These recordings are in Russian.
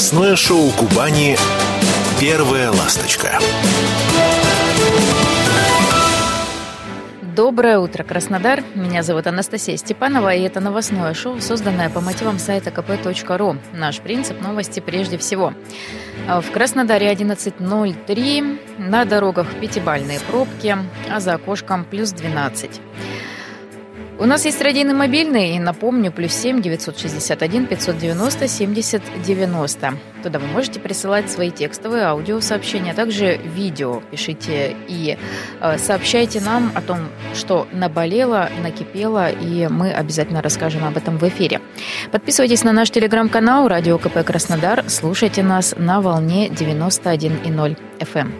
Новостное шоу Кубани «Первая ласточка». Доброе утро, Краснодар. Меня зовут Анастасия Степанова, и это новостное шоу, созданное по мотивам сайта kp.ru. Наш принцип – новости прежде всего. В Краснодаре 11.03, на дорогах пятибальные пробки, а за окошком плюс 12. У нас есть радийный мобильный, и напомню, плюс 7 961 590 70 90. Туда вы можете присылать свои текстовые аудиосообщения, а также видео. Пишите и э, сообщайте нам о том, что наболело, накипело, и мы обязательно расскажем об этом в эфире. Подписывайтесь на наш телеграм-канал «Радио КП Краснодар», слушайте нас на волне 91,0 FM.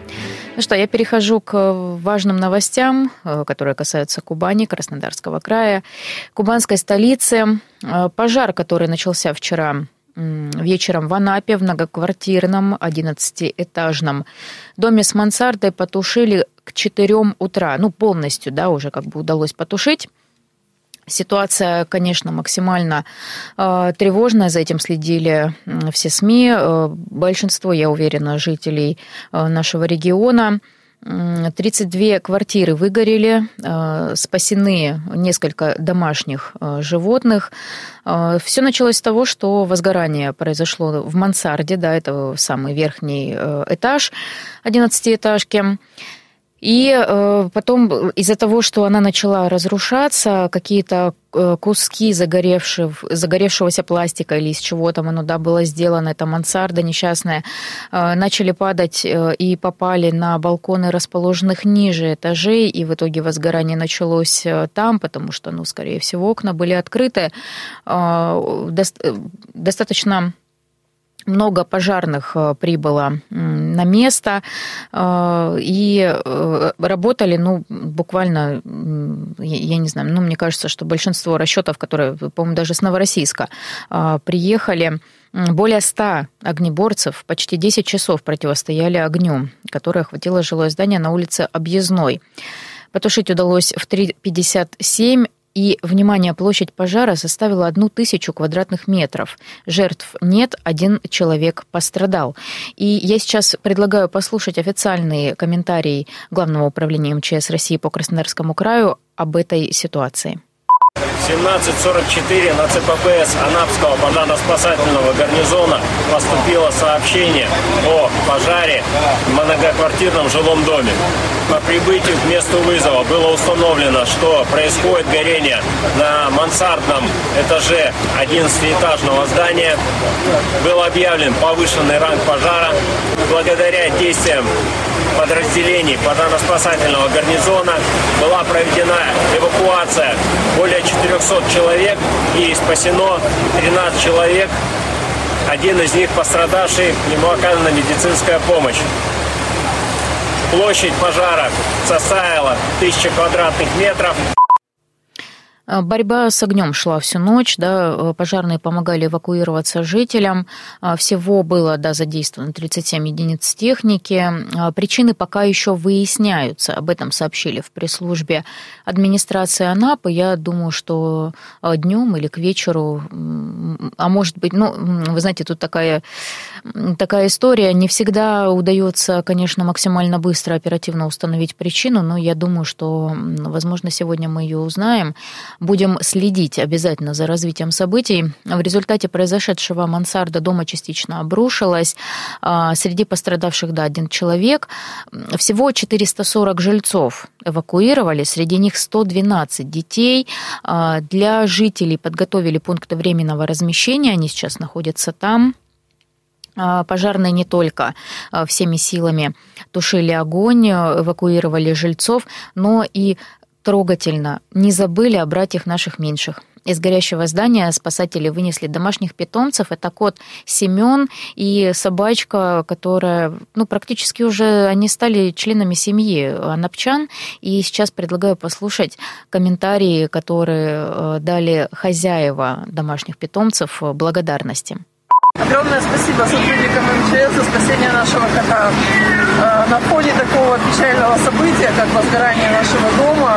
Ну что, я перехожу к важным новостям, э, которые касаются Кубани, Краснодарского края, кубанской столицы. Э, пожар, который начался вчера вечером в Анапе в многоквартирном 11-этажном доме с мансардой потушили к 4 утра. Ну, полностью, да, уже как бы удалось потушить. Ситуация, конечно, максимально э, тревожная, за этим следили все СМИ. Э, большинство, я уверена, жителей э, нашего региона. 32 квартиры выгорели, э, спасены несколько домашних животных. Все началось с того, что возгорание произошло в мансарде, да, это самый верхний этаж 11-этажки. И э, потом из-за того, что она начала разрушаться, какие-то э, куски загоревшего, загоревшегося пластика или из чего там оно да, было сделано, это мансарда несчастная, э, начали падать и попали на балконы расположенных ниже этажей, и в итоге возгорание началось там, потому что, ну, скорее всего, окна были открыты. Достаточно много пожарных э, прибыло на место э, и э, работали, ну, буквально, я не знаю, ну, мне кажется, что большинство расчетов, которые, по-моему, даже с Новороссийска приехали, более 100 огнеборцев почти 10 часов противостояли огню, которое охватило жилое здание на улице Объездной. Потушить удалось в 3.57 и, внимание, площадь пожара составила одну тысячу квадратных метров. Жертв нет, один человек пострадал. И я сейчас предлагаю послушать официальные комментарии Главного управления МЧС России по Краснодарскому краю об этой ситуации. 17.44 на ЦППС Анапского пожарно-спасательного гарнизона поступило сообщение о пожаре в многоквартирном жилом доме. По прибытию к месту вызова было установлено, что происходит горение на мансардном этаже 11-этажного здания. Был объявлен повышенный ранг пожара. Благодаря действиям подразделений пожарно-спасательного гарнизона была проведена эвакуация более 400 человек и спасено 13 человек. Один из них пострадавший, ему оказана медицинская помощь. Площадь пожара составила 1000 квадратных метров. Э, борьба с огнем шла всю ночь, да, э, пожарные помогали эвакуироваться жителям. Э, всего было да, задействовано 37 единиц техники. Причины пока еще выясняются. Об этом сообщили в пресс-службе администрации Анапы. Я думаю, что днем или к вечеру, а может быть, ну, вы знаете, тут такая, такая история. Не всегда удается, конечно, максимально быстро, оперативно установить причину, но я думаю, что, возможно, сегодня мы ее узнаем. Будем следить обязательно за развитием событий. В результате произошедшего мансарда дома частично обрушилась. А, среди пострадавших, да, один человек. Всего 440 жильцов эвакуировали, среди них 112 детей. А, для жителей подготовили пункты временного размещения, они сейчас находятся там. А, пожарные не только всеми силами тушили огонь, эвакуировали жильцов, но и трогательно. Не забыли о братьях наших меньших. Из горящего здания спасатели вынесли домашних питомцев. Это кот Семен и собачка, которая, ну, практически уже они стали членами семьи анапчан. И сейчас предлагаю послушать комментарии, которые э, дали хозяева домашних питомцев благодарности. Огромное спасибо сотрудникам МЧС за спасение нашего кота. Э, на фоне такого печального события, как возгорание нашего дома,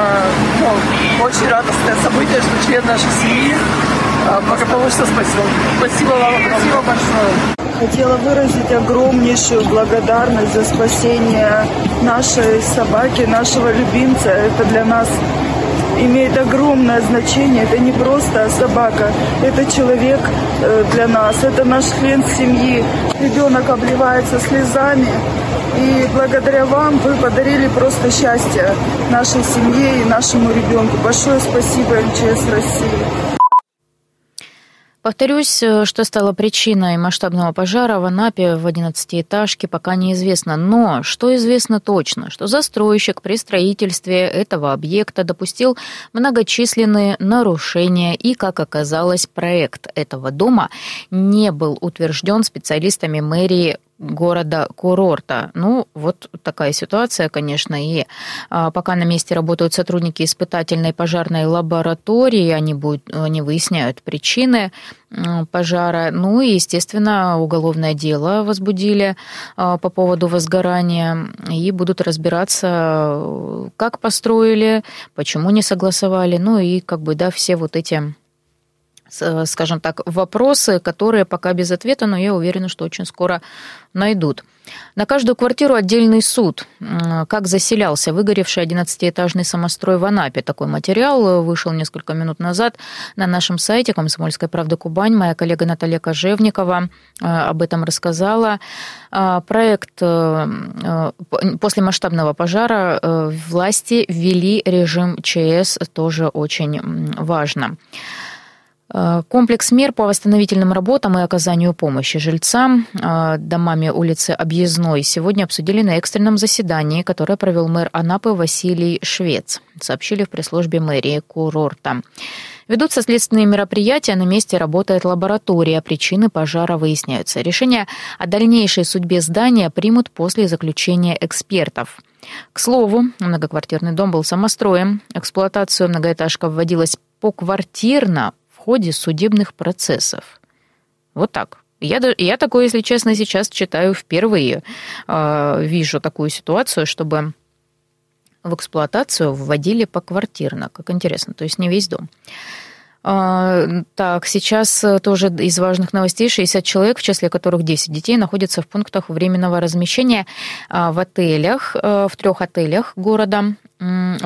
ну, очень радостное событие, что член нашей семьи э, благополучно спасен. Спасибо вам, спасибо большое. хотела выразить огромнейшую благодарность за спасение нашей собаки, нашего любимца. Это для нас имеет огромное значение. Это не просто собака, это человек э, для нас, это наш член семьи. Ребенок обливается слезами. И благодаря вам вы подарили просто счастье нашей семье и нашему ребенку. Большое спасибо МЧС России. Повторюсь, э, что стало причиной масштабного пожара в Анапе в 11-этажке, пока неизвестно. Но что известно точно, что застройщик при строительстве этого объекта допустил многочисленные нарушения и, как оказалось, проект этого дома не был утвержден специалистами мэрии города-курорта. Ну, вот такая ситуация, конечно, и а, пока на месте работают сотрудники испытательной пожарной лаборатории, они, будут, они выясняют причины пожара. Ну и, естественно, уголовное дело возбудили а, по поводу возгорания и будут разбираться, как построили, почему не согласовали, ну и как бы, да, все вот эти скажем так, вопросы, которые пока без ответа, но я уверена, что очень скоро найдут. На каждую квартиру отдельный суд. Как заселялся выгоревший 11-этажный самострой в Анапе. Такой материал вышел несколько минут назад на нашем сайте «Комсомольская правда Кубань». Моя коллега Наталья Кожевникова э, об этом рассказала. Проект э, после масштабного пожара власти ввели режим ЧС, тоже очень важно. Э, комплекс мер по восстановительным работам и оказанию помощи жильцам э, домами улицы Объездной сегодня обсудили на экстренном заседании, которое провел мэр Анапы Василий Швец, сообщили в пресс-службе мэрии курорта. Ведутся следственные мероприятия, на месте работает лаборатория, причины пожара выясняются. Решение о дальнейшей судьбе здания примут после заключения экспертов. К слову, многоквартирный дом был самостроем. Эксплуатацию многоэтажка вводилась поквартирно ходе судебных процессов. Вот так. Я, я такое, если честно, сейчас читаю впервые. Э, вижу такую ситуацию, чтобы в эксплуатацию вводили поквартирно. Как интересно, то есть не весь дом. А, так, сейчас тоже из важных новостей 60 человек, в числе которых 10 детей, находятся в пунктах временного размещения а, в отелях, э, в трех отелях города.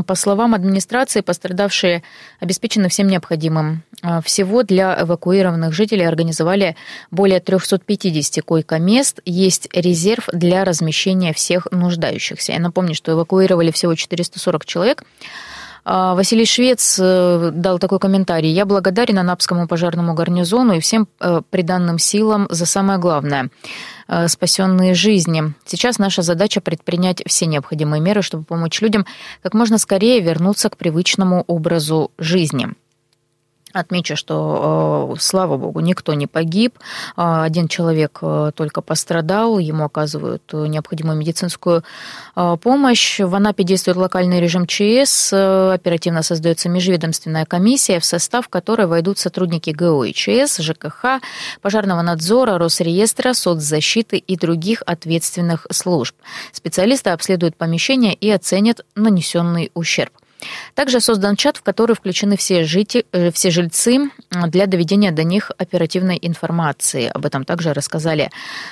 По словам администрации, пострадавшие обеспечены всем необходимым. А, всего для эвакуированных жителей организовали более 350 койко-мест. Есть резерв для размещения всех нуждающихся. Я напомню, что эвакуировали всего 440 человек. А, Василий Швец э, дал такой комментарий. «Я благодарен Анапскому пожарному гарнизону и всем э, приданным силам за самое главное э, – спасенные жизни. Сейчас наша задача предпринять все необходимые меры, чтобы помочь людям как можно скорее вернуться к привычному образу жизни». Отмечу, что, э, слава богу, никто не погиб. Э, один человек э, только пострадал, ему оказывают необходимую медицинскую помощь. В Анапе действует локальный режим ЧС, оперативно создается межведомственная комиссия, в состав которой войдут сотрудники ГО и ЧС, ЖКХ, пожарного надзора, Росреестра, соцзащиты и других ответственных служб. Специалисты обследуют помещение и оценят нанесенный ущерб. Также создан чат, в который включены все, жити, э, все жильцы для доведения до них оперативной информации. Об этом также рассказали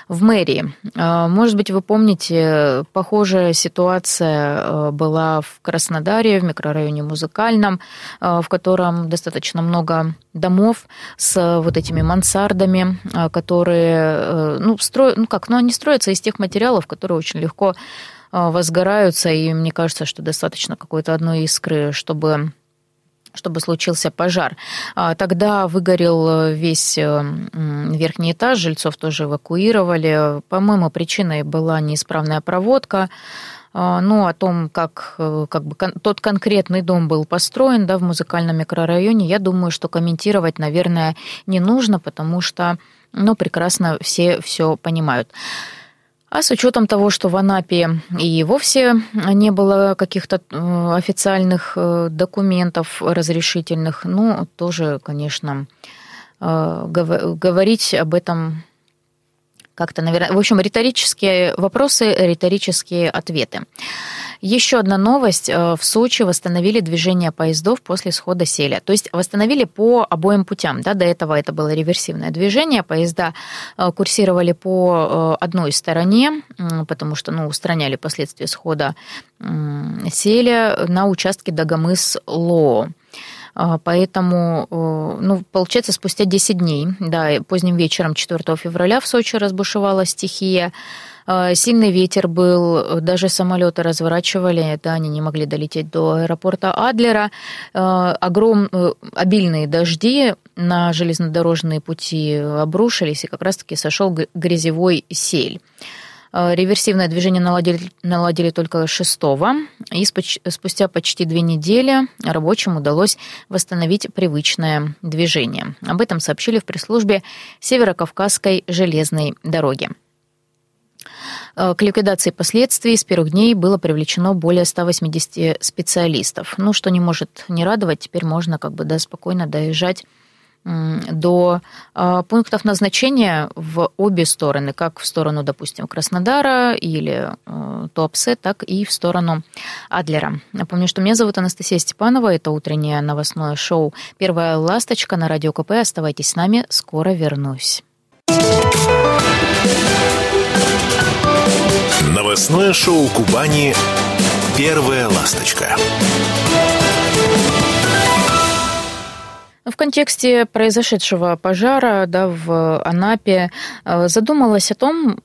в мэрии. Э, может быть, вы помните, похожая ситуация э, была в Краснодаре, в микрорайоне Музыкальном, в котором достаточно много домов с вот этими мансардами, которые, ну, стро... ну как, ну, они строятся из тех материалов, которые очень легко возгораются, и мне кажется, что достаточно какой-то одной искры, чтобы чтобы случился пожар. А, тогда выгорел весь э, верхний этаж, жильцов тоже эвакуировали. По-моему, причиной была неисправная проводка. А, ну, о том, как, э, как бы тот конкретный дом был построен да, в музыкальном микрорайоне, я думаю, что комментировать, наверное, не нужно, потому что ну, прекрасно все все понимают. А с учетом того, что в Анапе и вовсе не было каких-то э, официальных э, документов разрешительных, ну, тоже, конечно, э, говорить об этом как-то, наверное, в общем, риторические вопросы, риторические ответы. Еще одна новость. Э, в Сочи восстановили движение поездов после схода селя. То есть восстановили по обоим путям. Да? До этого это было реверсивное движение. Поезда э, курсировали по э, одной стороне, потому что ну, устраняли последствия схода селя на участке Дагомыс-Лоо. Поэтому, ну, получается, спустя 10 дней, да, поздним вечером 4 февраля в Сочи разбушевала стихия. А, сильный ветер был, даже самолеты разворачивали, да, они не могли долететь до аэропорта Адлера. А, огром, э, обильные дожди на железнодорожные пути обрушились, и как раз-таки сошел грязевой сель. А, реверсивное движение наладили, наладили только 6 и спустя почти две недели рабочим удалось восстановить привычное движение. Об этом сообщили в пресс-службе Северокавказской железной дороги. Э, к ликвидации последствий с первых дней было привлечено более 180 специалистов. Ну, что не может не радовать, теперь можно как бы да, спокойно доезжать до э, пунктов назначения в обе стороны, как в сторону, допустим, Краснодара или э, Туапсе, так и в сторону Адлера. Напомню, что меня зовут Анастасия Степанова, это утреннее новостное шоу «Первая ласточка» на Радио КП. Оставайтесь с нами, скоро вернусь. Новостное шоу Кубани «Первая ласточка». В контексте произошедшего пожара да, в Анапе э, задумалась о том,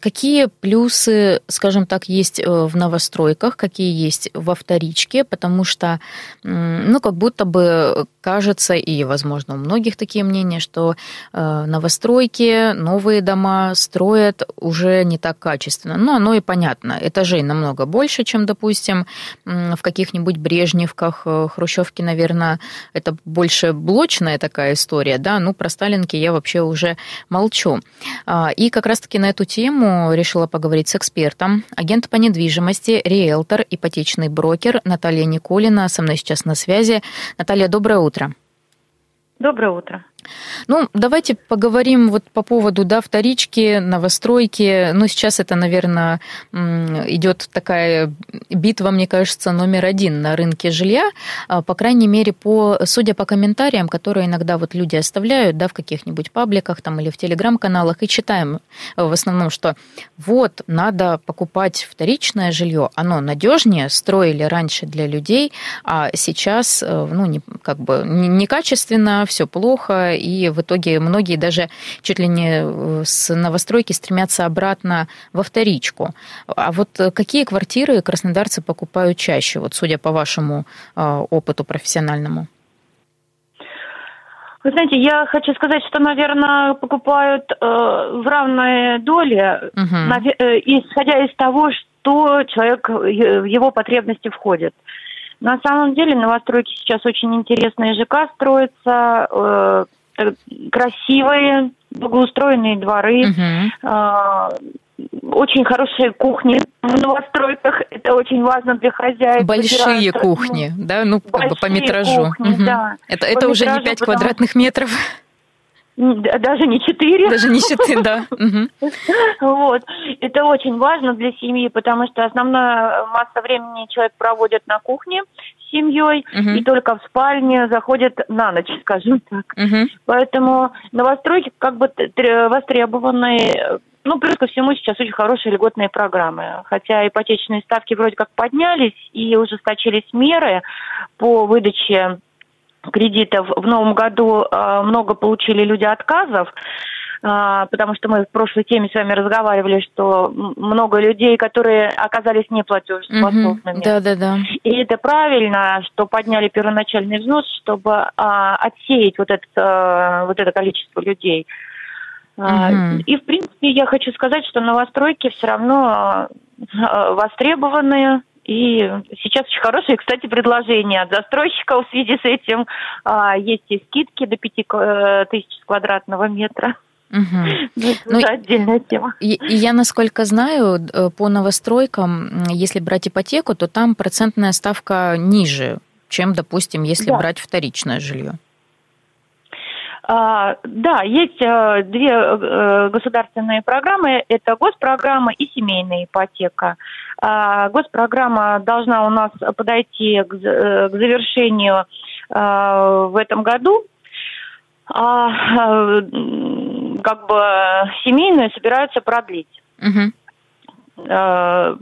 Какие плюсы, скажем так, есть э, в новостройках, какие есть во вторичке, потому что, ну, как будто бы кажется, и, возможно, у многих такие мнения, что э, новостройки, новые дома строят уже не так качественно. Ну, оно и понятно. Этажей намного больше, чем, допустим, в каких-нибудь Брежневках, э, Хрущевке, наверное, это больше блочная такая история, да, ну, про Сталинки я вообще уже молчу. А, и как раз-таки на эту тему тему решила поговорить с экспертом, агент по недвижимости, риэлтор, ипотечный брокер Наталья Николина. Со мной сейчас на связи. Наталья, доброе утро. Доброе утро. Ну, давайте поговорим вот по поводу, да, вторички, новостройки. Ну, сейчас это, наверное, идет такая битва, мне кажется, номер один на рынке жилья. А, по крайней мере, по, судя по комментариям, которые иногда вот люди оставляют, да, в каких-нибудь пабликах там или в телеграм-каналах, и читаем в основном, что вот, надо покупать вторичное жилье, оно надежнее, строили раньше для людей, а сейчас, э, ну, не, как бы некачественно, все плохо, и в итоге многие даже чуть ли не э, с новостройки стремятся обратно во вторичку. А вот какие квартиры краснодарцы покупают чаще, вот судя по вашему э, опыту профессиональному? Вы знаете, я хочу сказать, что, наверное, покупают э, в равной доле, угу. наве- э, исходя из того, что человек в его потребности входит. На самом деле новостройки сейчас очень интересные ЖК строятся, Э, красивые, благоустроенные дворы, угу. очень хорошие кухни в новостройках. Это очень важно для хозяев. Большие кухни, да, ну как бы по метражу. Кухни, угу. да. Это, это уже не 5 потому... квадратных метров. Даже не четыре. Даже не четыре, да. Вот. Это очень важно для семьи, потому что основная масса времени человек проводит на кухне с семьей угу. и только в спальне заходит на ночь, скажем так. Угу. Поэтому новостройки как бы востребованные. Ну, плюс ко всему сейчас очень хорошие льготные программы. Хотя ипотечные ставки вроде как поднялись и ужесточились меры по выдаче кредитов. В новом году э, много получили люди отказов потому что мы в прошлой теме с вами разговаривали, что много людей, которые оказались неплатежеспособными. Да, да, да. И это правильно, что подняли первоначальный взнос, чтобы а, отсеять вот это, вот это количество людей. Угу. И, в принципе, я хочу сказать, что новостройки все равно востребованные, и сейчас очень хорошие, кстати, предложения от застройщиков в связи с этим. А, есть и скидки до 5 э, тысяч квадратного метра. Угу. Ну, это отдельная тема. И, и я, насколько знаю, э, по новостройкам, если брать ипотеку, то там процентная ставка ниже, чем, допустим, если да. брать вторичное жилье. А, да, есть а, две а, государственные программы. Это госпрограмма и семейная ипотека. А, госпрограмма должна у нас подойти к, к завершению а, в этом году. А, как бы семейную собираются продлить. Угу. 6%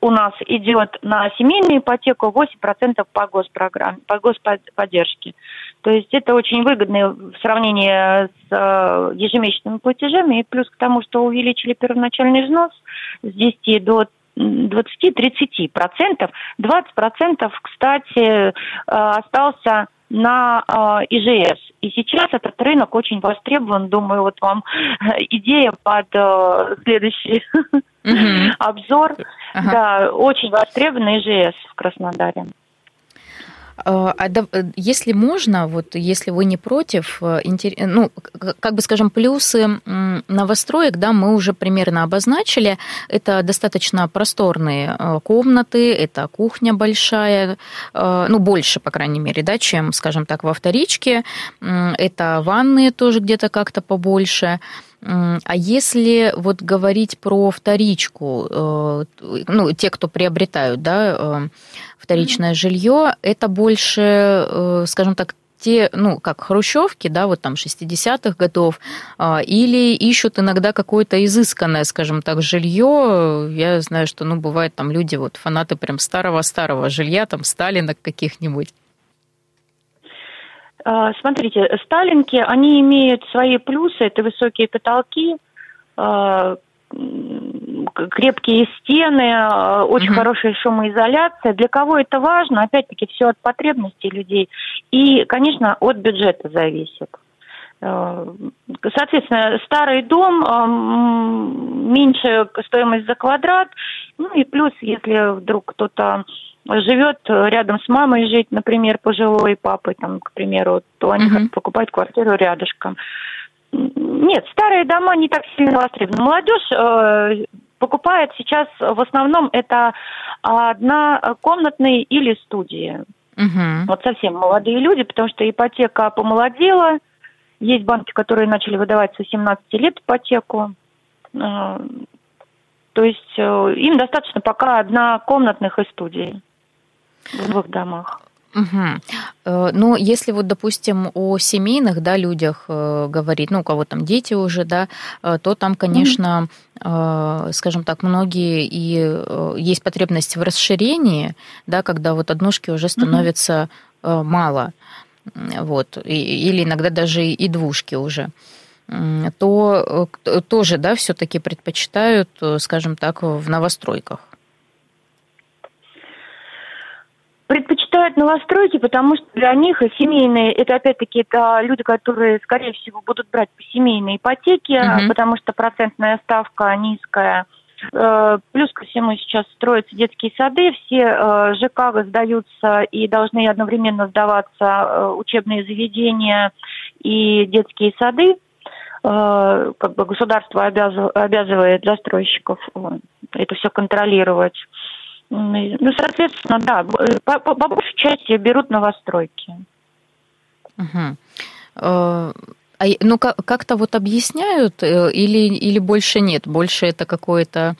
у нас идет на семейную ипотеку, 8% по госпрограмме, по господдержке. То есть это очень выгодно в сравнении с э, ежемесячными платежами. И плюс к тому, что увеличили первоначальный взнос с 10 до 20-30 процентов. 20 процентов, кстати, э, остался на э, ИЖС. И сейчас этот рынок очень востребован. Думаю, вот вам идея под следующий обзор. Да, очень востребованный ИЖС в Краснодаре. А, а если можно, вот если вы не против, э, ну, как бы скажем, плюсы новостроек, да, мы уже примерно обозначили. Это достаточно просторные э, комнаты, это кухня большая, э, ну, больше, по крайней мере, да, чем, скажем так, во вторичке. Это ванные тоже где-то как-то побольше. А если вот говорить про вторичку, э, ну, те, кто приобретают, да, э, вторичное жилье, это больше, э, скажем так, те, ну, как хрущевки, да, вот там 60-х годов, а, или ищут иногда какое-то изысканное, скажем так, жилье. Я знаю, что, ну, бывает там люди, вот фанаты прям старого-старого жилья, там Сталина каких-нибудь. А, смотрите, сталинки, они имеют свои плюсы, это высокие потолки, а, крепкие стены, а, очень угу. хорошая шумоизоляция. Для кого это важно? Опять-таки, все от потребностей людей. И, конечно, от бюджета зависит. Соответственно, старый дом, меньше стоимость за квадрат, ну и плюс, если вдруг кто-то живет рядом с мамой жить, например, пожилой папой, там, к примеру, то они uh-huh. покупают квартиру рядышком. Нет, старые дома не так сильно востребованы. Молодежь э, покупает сейчас в основном это однокомнатные или студии. Uh-huh. Вот совсем молодые люди, потому что ипотека помолодела. Есть банки, которые начали выдавать со 17 лет ипотеку. Э, то есть э, им достаточно пока однокомнатных и студий в двух домах. Угу. Ну, если вот, допустим, о семейных, да, людях э, говорить, ну, у кого там дети уже, да, э, то там, конечно, mm скажем так, многие и есть потребность в расширении, да, когда вот однушки уже становится mm мало, вот, или иногда даже и двушки уже то тоже, да, все-таки предпочитают, скажем так, в новостройках. Предпочитают новостройки, потому что для них семейные, это опять-таки это люди, которые, скорее всего, будут брать по семейной ипотеке, угу. потому что процентная ставка низкая. Э, плюс ко всему сейчас строятся детские сады, все э, ЖК сдаются и должны одновременно сдаваться э, учебные заведения и детские сады. Как бы государство обязывает застройщиков это все контролировать. Ну, соответственно, да, по, по, по большей части берут новостройки. Угу. А, ну, как-то вот объясняют э, или, или больше нет? Больше это какой-то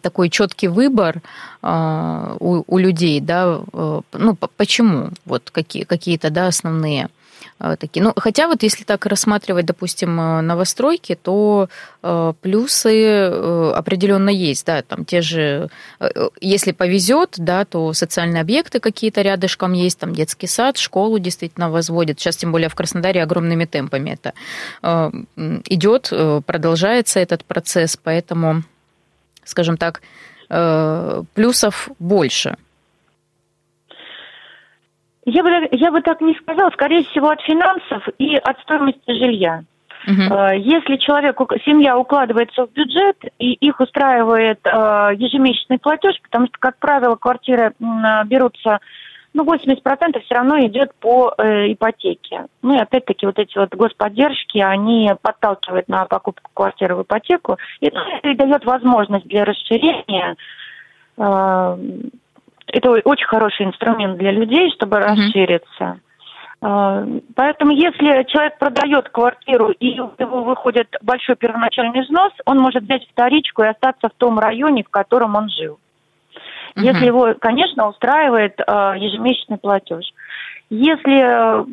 такой четкий выбор у, у людей, да, э, ну, почему, вот какие, какие-то, да, основные Э, такие. Ну, хотя вот если так рассматривать, допустим, э, новостройки, то э, плюсы определенно есть, да, там те же, если повезет, да, то социальные объекты какие-то рядышком есть, там детский сад, школу действительно возводят. Сейчас, тем более в Краснодаре огромными темпами это идет, продолжается этот процесс, поэтому, скажем так, плюсов больше. Я бы, я бы так не сказала, скорее всего, от финансов и от стоимости жилья. Uh-huh. Если человек, семья укладывается в бюджет и их устраивает э, ежемесячный платеж, потому что, как правило, квартиры берутся, ну, 80% все равно идет по э, ипотеке. Ну и опять-таки вот эти вот господдержки, они подталкивают на покупку квартиры в ипотеку, и это дает возможность для расширения это очень хороший инструмент для людей, чтобы mm-hmm. расшириться. А, поэтому если человек продает квартиру и у него выходит большой первоначальный взнос, он может взять вторичку и остаться в том районе, в котором он жил. Угу. Если его, конечно, устраивает э, ежемесячный платеж. Если э,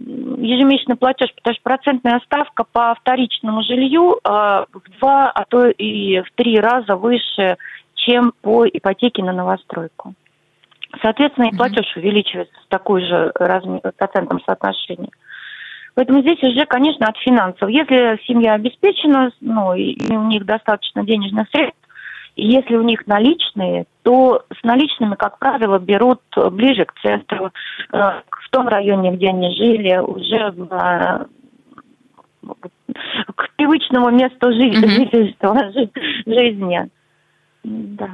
ежемесячный платеж, потому что процентная ставка по вторичному жилью э, в два, а то и в три раза выше, чем по ипотеке на новостройку. Соответственно, и платеж увеличивается в такой же размер, процентном соотношении. Поэтому здесь уже, конечно, от финансов. Если семья обеспечена, ну, и у них достаточно денежных средств, и если у них наличные, то с наличными, как правило, берут ближе к центру, э, в том районе, где они жили, уже в, к привычному месту жизни. Mm-hmm. жизни. Да.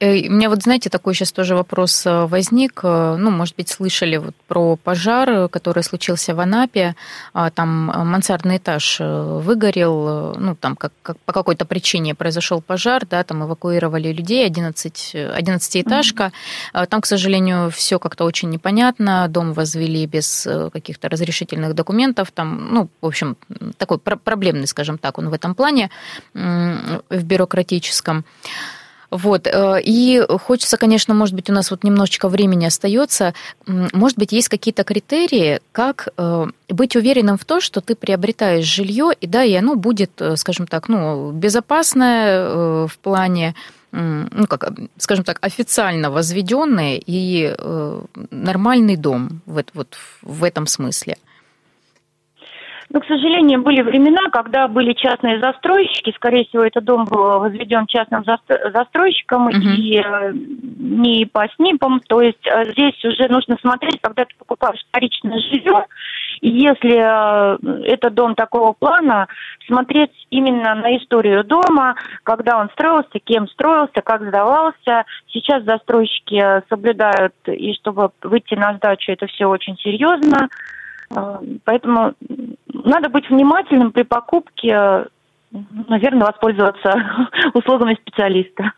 Э, у меня вот, знаете, такой сейчас тоже вопрос э, возник. Э, ну, может быть, слышали вот про пожар, который случился в Анапе. А, там мансардный этаж выгорел, ну, там как, как по какой-то причине произошел пожар, да, там эвакуировали людей, 11, 11-этажка. Mm-hmm. Там, к сожалению, все как-то очень непонятно. Дом возвели без каких-то разрешительных документов. Там, ну, в общем, такой проблемный, скажем так, он в этом плане, в бюрократическом. Вот. Э, и хочется, конечно, может быть, у нас вот немножечко времени остается. Может быть, есть какие-то критерии, как э, быть уверенным в том, что ты приобретаешь жилье, и да, и оно будет, э, скажем так, ну, безопасное в плане ну, как, скажем так, официально возведенный и нормальный дом вот, вот в этом смысле. Но, к сожалению, были времена, когда были частные застройщики. Скорее всего, этот дом был возведен частным застройщиком uh-huh. и э, не по СНИПам. То есть э, здесь уже нужно смотреть, когда ты покупаешь вторичное жилье. И если э, это дом такого плана, смотреть именно на историю дома, когда он строился, кем строился, как сдавался. Сейчас застройщики соблюдают, и чтобы выйти на сдачу, это все очень серьезно. Поэтому надо быть внимательным при покупке, наверное, воспользоваться услугами специалиста.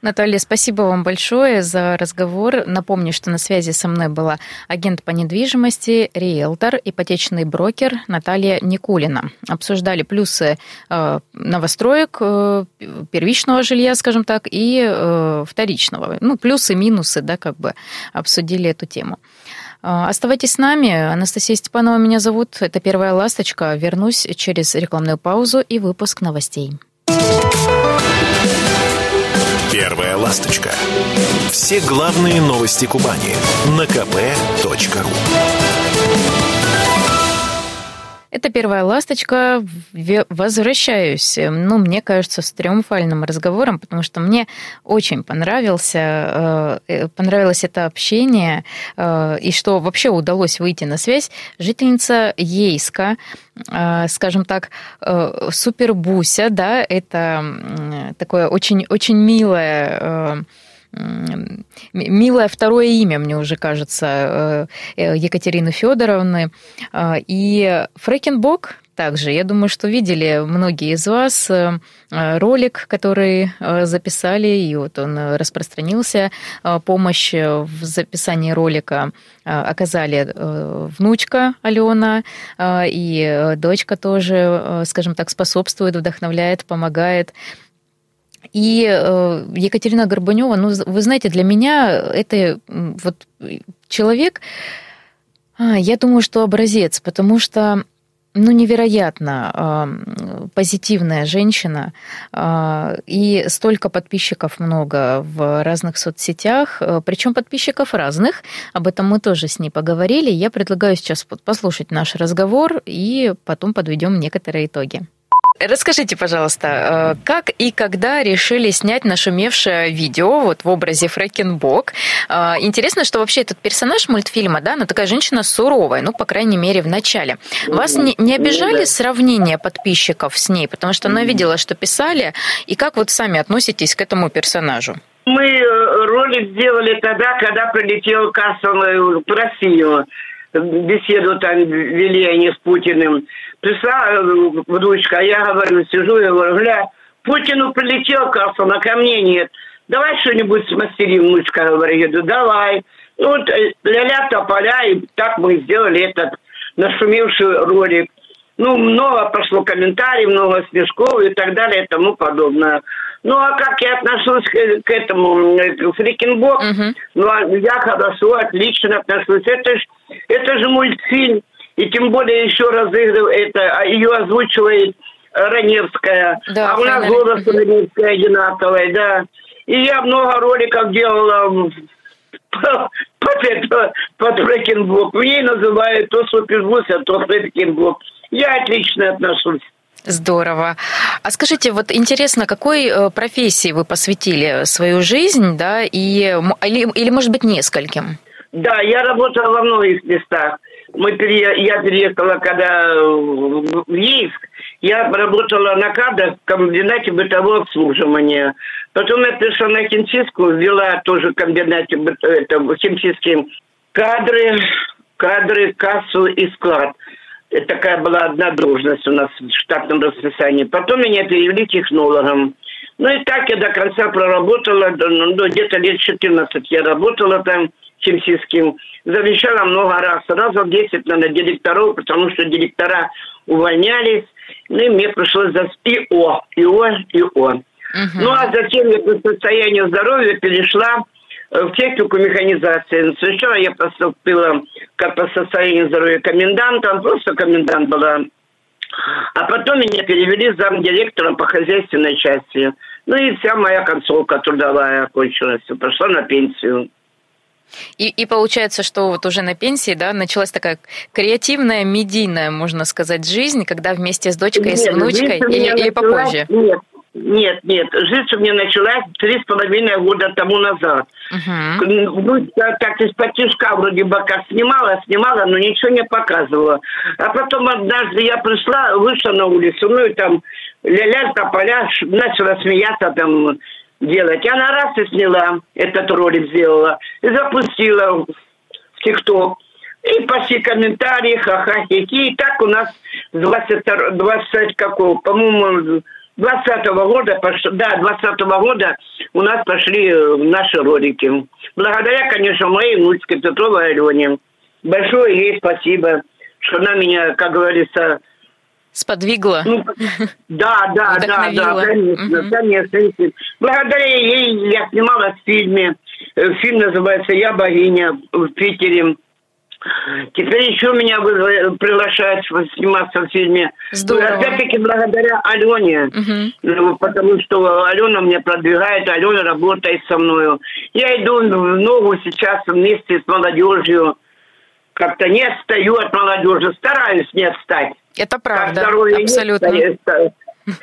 Наталья, спасибо вам большое за разговор. Напомню, что на связи со мной была агент по недвижимости, риэлтор, ипотечный брокер Наталья Никулина. Обсуждали плюсы э, новостроек, э, первичного жилья, скажем так, и э, вторичного. Ну, плюсы, минусы, да, как бы обсудили эту тему. А, оставайтесь с нами. Анастасия Степанова меня зовут. Это «Первая ласточка». Вернусь через рекламную паузу и выпуск новостей. «Первая ласточка». Все главные новости Кубани на kp.ru это первая ласточка. Возвращаюсь, ну, мне кажется, с триумфальным разговором, потому что мне очень понравился, э, э, понравилось это общение, э, и что вообще удалось выйти на связь. Жительница Ейска, скажем так, супербуся, да, это такое очень, очень милое милое второе имя, мне уже кажется, э, э, Екатерины Федоровны. А, и Фрекенбок также. Я думаю, что видели многие из вас э, ролик, который записали, и вот он распространился. Помощь в записании ролика оказали внучка Алена и дочка тоже, скажем так, способствует, вдохновляет, помогает. И э, Екатерина Горбанева, ну, вы знаете, для меня это вот человек, а, я думаю, что образец, потому что ну, невероятно э, позитивная женщина, э, и столько подписчиков много в разных соцсетях, э, причем подписчиков разных, об этом мы тоже с ней поговорили. Я предлагаю сейчас послушать наш разговор, и потом подведем некоторые итоги. Расскажите, пожалуйста, э, как и когда решили снять нашумевшее видео вот в образе Фрэкенбок? Э, интересно, что вообще этот персонаж мультфильма, да, она такая женщина суровая, ну, по крайней мере, в начале. Вас не, не обижали сравнения подписчиков с ней? Потому что она видела, что писали. И как вот сами относитесь к этому персонажу? Мы э, ролик сделали тогда, когда прилетел Кассел в Россию. Беседу там вели они с Путиным пришла э, внучка, а я говорю, сижу, я говорю, гля, Путину прилетел, кажется, на ко мне нет. Давай что-нибудь смастерим, внучка, говорю, говорю, давай. Ну, вот э, ля-ля тополя, и так мы сделали этот нашумевший ролик. Ну, много пошло комментариев, много смешков и так далее и тому подобное. Ну, а как я отношусь к, к этому, к Фрикенбок? Uh-huh. Ну, а я хорошо, отлично отношусь. Это же это ж мультфильм. И тем более еще разыгрывает это, а ее озвучивает Раневская. Да, а у нас голос Раневская одинаковая, да. И я много роликов делала под, это, под Фрэкенблок. Мне называют то Супербус, а то Фрэкенблок. Я отлично отношусь. Здорово. А скажите, вот интересно, какой э, профессии вы посвятили свою жизнь, да, и, или, или может быть, нескольким? Да, я работала во многих местах. Мы пере... Я переехала, когда в Ейск, я работала на кадрах в комбинате бытового обслуживания. Потом я пришла на химчистку, ввела тоже комбинате это, химчистки кадры, кадры, кассу и склад. Это такая была одна должность у нас в штатном расписании. Потом меня перевели технологом. Ну и так я до конца проработала, ну, где-то лет 14 я работала там химчистским. Замещала много раз, в 10, наверное, директоров, потому что директора увольнялись. Ну и мне пришлось за ИО, ИО, ИО. Угу. Ну а затем я по состоянию здоровья перешла э, в технику механизации. Сначала я поступила как по состоянию здоровья комендантом, просто комендант была. А потом меня перевели замдиректором по хозяйственной части. Ну и вся моя концовка трудовая окончилась. Пошла на пенсию. И, и получается, что вот уже на пенсии, да, началась такая креативная, медийная, можно сказать, жизнь, когда вместе с дочкой нет, и с внучкой, или, или попозже? Нет, нет, нет. Жизнь у меня началась три с половиной года тому назад. Uh-huh. Ну, так из-под тяжка вроде бы как снимала, снимала, но ничего не показывала. А потом однажды я пришла, вышла на улицу, ну и там ля-ля, тополя, начала смеяться там делать. Она раз и сняла, этот ролик сделала, и запустила в ТикТок. И пошли комментарии, ха-ха, хи И так у нас 20, 20 какого, по-моему, 20 -го года, да, 20 -го года у нас пошли э, наши ролики. Благодаря, конечно, моей внучке Петровой Алене. Большое ей спасибо, что она меня, как говорится, Сподвигла? Ну, да, да, да, да, конечно, угу. конечно. Благодаря ей я снималась в фильме. Э, фильм называется «Я богиня» в Питере. Теперь еще меня приглашают сниматься в фильме. Здорово. Опять-таки благодаря Алене. Угу. Потому что Алена меня продвигает, Алена работает со мной. Я иду в ногу сейчас вместе с молодежью. Как-то не отстаю от молодежи, стараюсь не отстать. Это правда, абсолютно. Нет,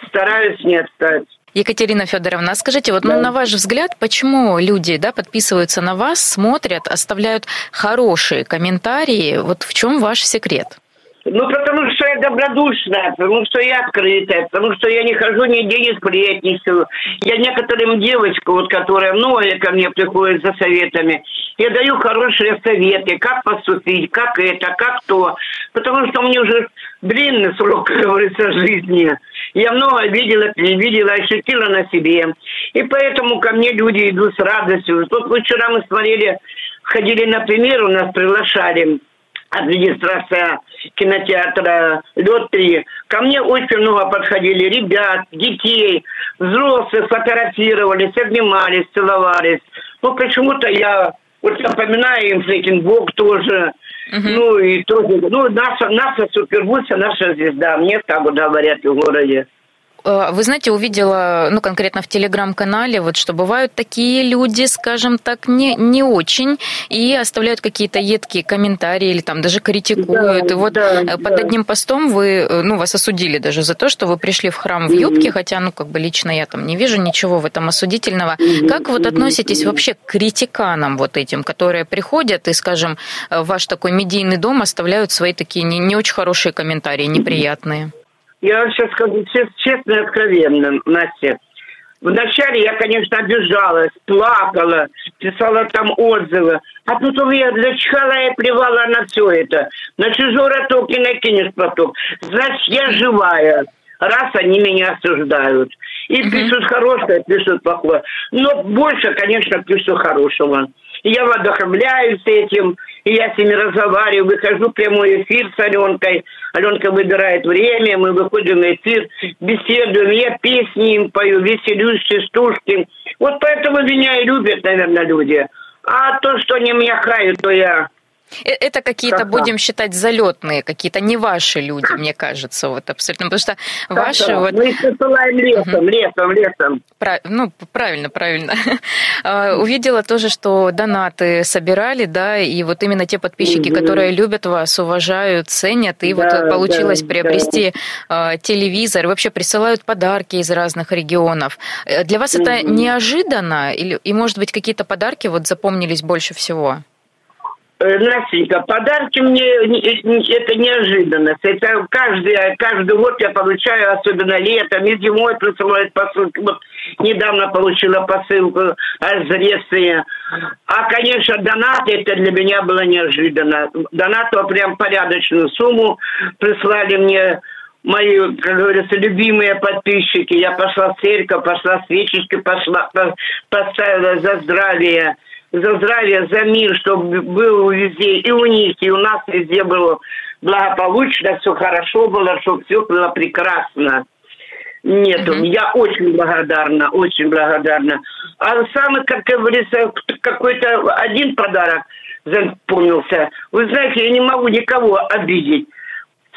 стараюсь не отстать. Екатерина Федоровна, а скажите, вот ну, на ваш взгляд, почему люди да, подписываются на вас, смотрят, оставляют хорошие комментарии? Вот в чем ваш секрет? Ну, потому что я добродушная, потому что я открытая, потому что я не хожу нигде не сплетничаю. Я некоторым девочкам, вот, которые многие ко мне приходят за советами, я даю хорошие советы, как поступить, как это, как то. Потому что мне уже длинный срок, как говорится, жизни. Я много видела, видела, ощутила на себе. И поэтому ко мне люди идут с радостью. Тут вчера мы смотрели, ходили на пример, у нас приглашали администрация кинотеатра «Лед 3». Ко мне очень много подходили ребят, детей, взрослых, фотографировались, обнимались, целовались. Ну, почему-то я вот напоминаю им Флейкенбург тоже. Uh-huh. Ну, и тоже, ну, наша, наша супербуса, наша звезда. Мне так вот говорят в городе. Э, вы знаете, увидела, ну, конкретно в телеграм-канале, вот что бывают такие люди, скажем так, не, не очень, и оставляют какие-то едкие комментарии или там даже критикуют. Да, и вот да, э, под да. одним постом вы, э, ну, вас осудили даже за то, что вы пришли в храм в юбке, хотя, ну, как бы лично я там не вижу ничего в этом осудительного. Как вот относитесь вообще к критиканам вот этим, которые приходят и, скажем, ваш такой медийный дом оставляют свои такие не, не очень хорошие комментарии, неприятные? Я вам сейчас скажу честно и откровенно, Настя. Вначале я, конечно, обижалась, плакала, писала там отзывы. А потом я зачхала и плевала на все это. На чужой роток и накинешь поток. Значит, я живая, раз они меня осуждают. И пишут хорошее, пишут плохое. Но больше, конечно, пишут хорошего. я вдохновляюсь этим, и я с ними разговариваю, выхожу в прямой эфир с Аленкой. Аленка выбирает время, мы выходим в эфир, беседуем, я песни им пою, веселюсь, частушки. Вот поэтому меня и любят, наверное, люди. А то, что они меня хают, то я это какие-то, как будем считать, залетные, какие-то не ваши люди, мне кажется, вот абсолютно. Потому что как ваши... Да. Вот... Мы их посылаем лесом, угу. лесом, лесом. Прав... Ну, правильно, правильно. А, увидела тоже, что донаты собирали, да, и вот именно те подписчики, угу. которые любят вас, уважают, ценят, и да, вот получилось да, приобрести да. телевизор, вообще присылают подарки из разных регионов. Э, для вас угу. это неожиданно? Или, и, может быть, какие-то подарки вот запомнились больше всего? Э, Настенька, подарки мне это неожиданность. Это каждый, каждый год я получаю, особенно летом, и зимой присылают посылки. Вот недавно получила посылку из Греции. А, конечно, донаты, это для меня было неожиданно. Донаты прям порядочную сумму прислали мне мои, как говорится, любимые подписчики. Я пошла в церковь, пошла свечечки, пошла, поставила за здравие за здравие, за мир, чтобы было везде, и у них, и у нас везде было благополучно, все хорошо было, чтобы все было прекрасно. Нет, uh-huh. я очень благодарна, очень благодарна. А самый, как говорится, какой-то один подарок запомнился. Вы знаете, я не могу никого обидеть.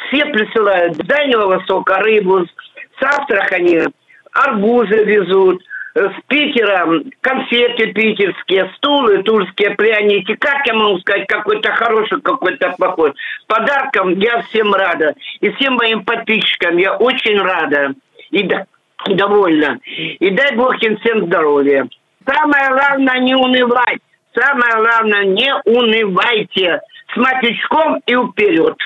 Все присылают с Дальнего Востока рыбу, с Астрахани арбузы везут, с Питера конфеты питерские, стулы тульские, пряники. Как я могу сказать, какой-то хороший, какой-то плохой. Подарком я всем рада. И всем моим подписчикам я очень рада и, и довольна. И дай Бог им всем здоровья. Самое главное не унывать. Самое главное не унывайте. С матючком и вперед.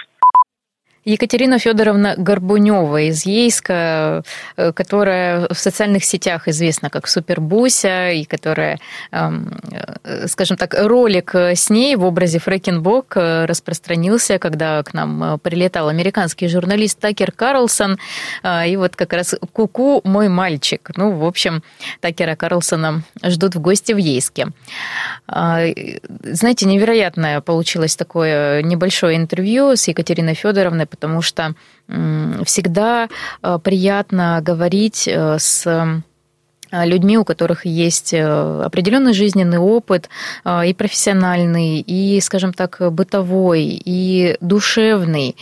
Екатерина Федоровна Горбунева из Ейска, э, которая в социальных сетях известна как Супербуся, и которая, эм, э, скажем так, ролик с ней в образе Фрэкенбок э, распространился, когда к нам прилетал американский журналист Такер Карлсон, и вот как раз «Куку, мой мальчик». Ну, в общем, Такера Карлсона ждут в гости в Ейске. Знаете, невероятное получилось такое небольшое интервью с Екатериной Федоровной, потому что всегда э, приятно говорить э, с э, людьми, у которых есть определенный жизненный опыт и профессиональный, и, скажем так, бытовой, и душевный.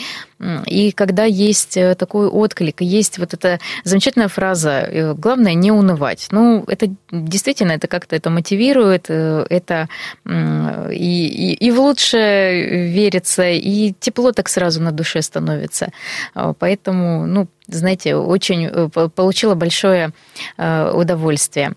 И когда есть э, такой отклик, есть вот эта замечательная фраза э, «главное не унывать». Ну, это действительно, это как-то это мотивирует, э, это и, и, и в лучшее верится, и тепло так сразу на душе становится. Поэтому, ну, знаете, очень получила большое удовольствие.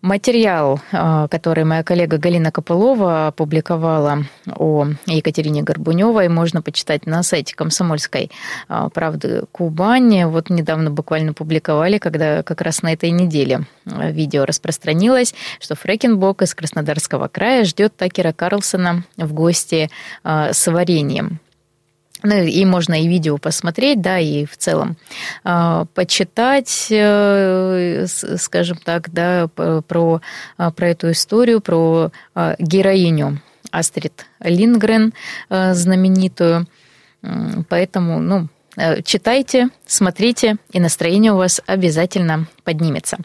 Материал, а, который моя коллега Галина Копылова опубликовала о Екатерине Горбуневой, можно почитать на сайте Комсомольской а, правды Кубани. Вот недавно буквально публиковали, когда как раз на этой неделе а, видео распространилось, что Фрекенбок из Краснодарского края ждет Такера Карлсона в гости с вареньем. Ну, и можно и видео посмотреть, да, и в целом э, почитать, э, скажем так, да, про, а, про эту историю, про э, героиню Астрид Лингрен, э, знаменитую. Поэтому, ну, э, читайте, смотрите, и настроение у вас обязательно поднимется.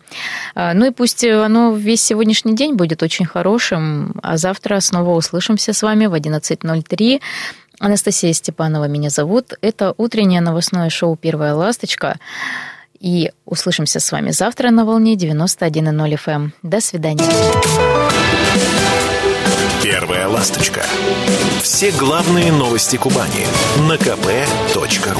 Ну и пусть оно весь сегодняшний день будет очень хорошим, а завтра снова услышимся с вами в 11.03 Анастасия Степанова меня зовут. Это утреннее новостное шоу «Первая ласточка». И услышимся с вами завтра на волне 91.0 FM. Эм. До свидания. «Первая ласточка». Все главные новости Кубани на kp.ru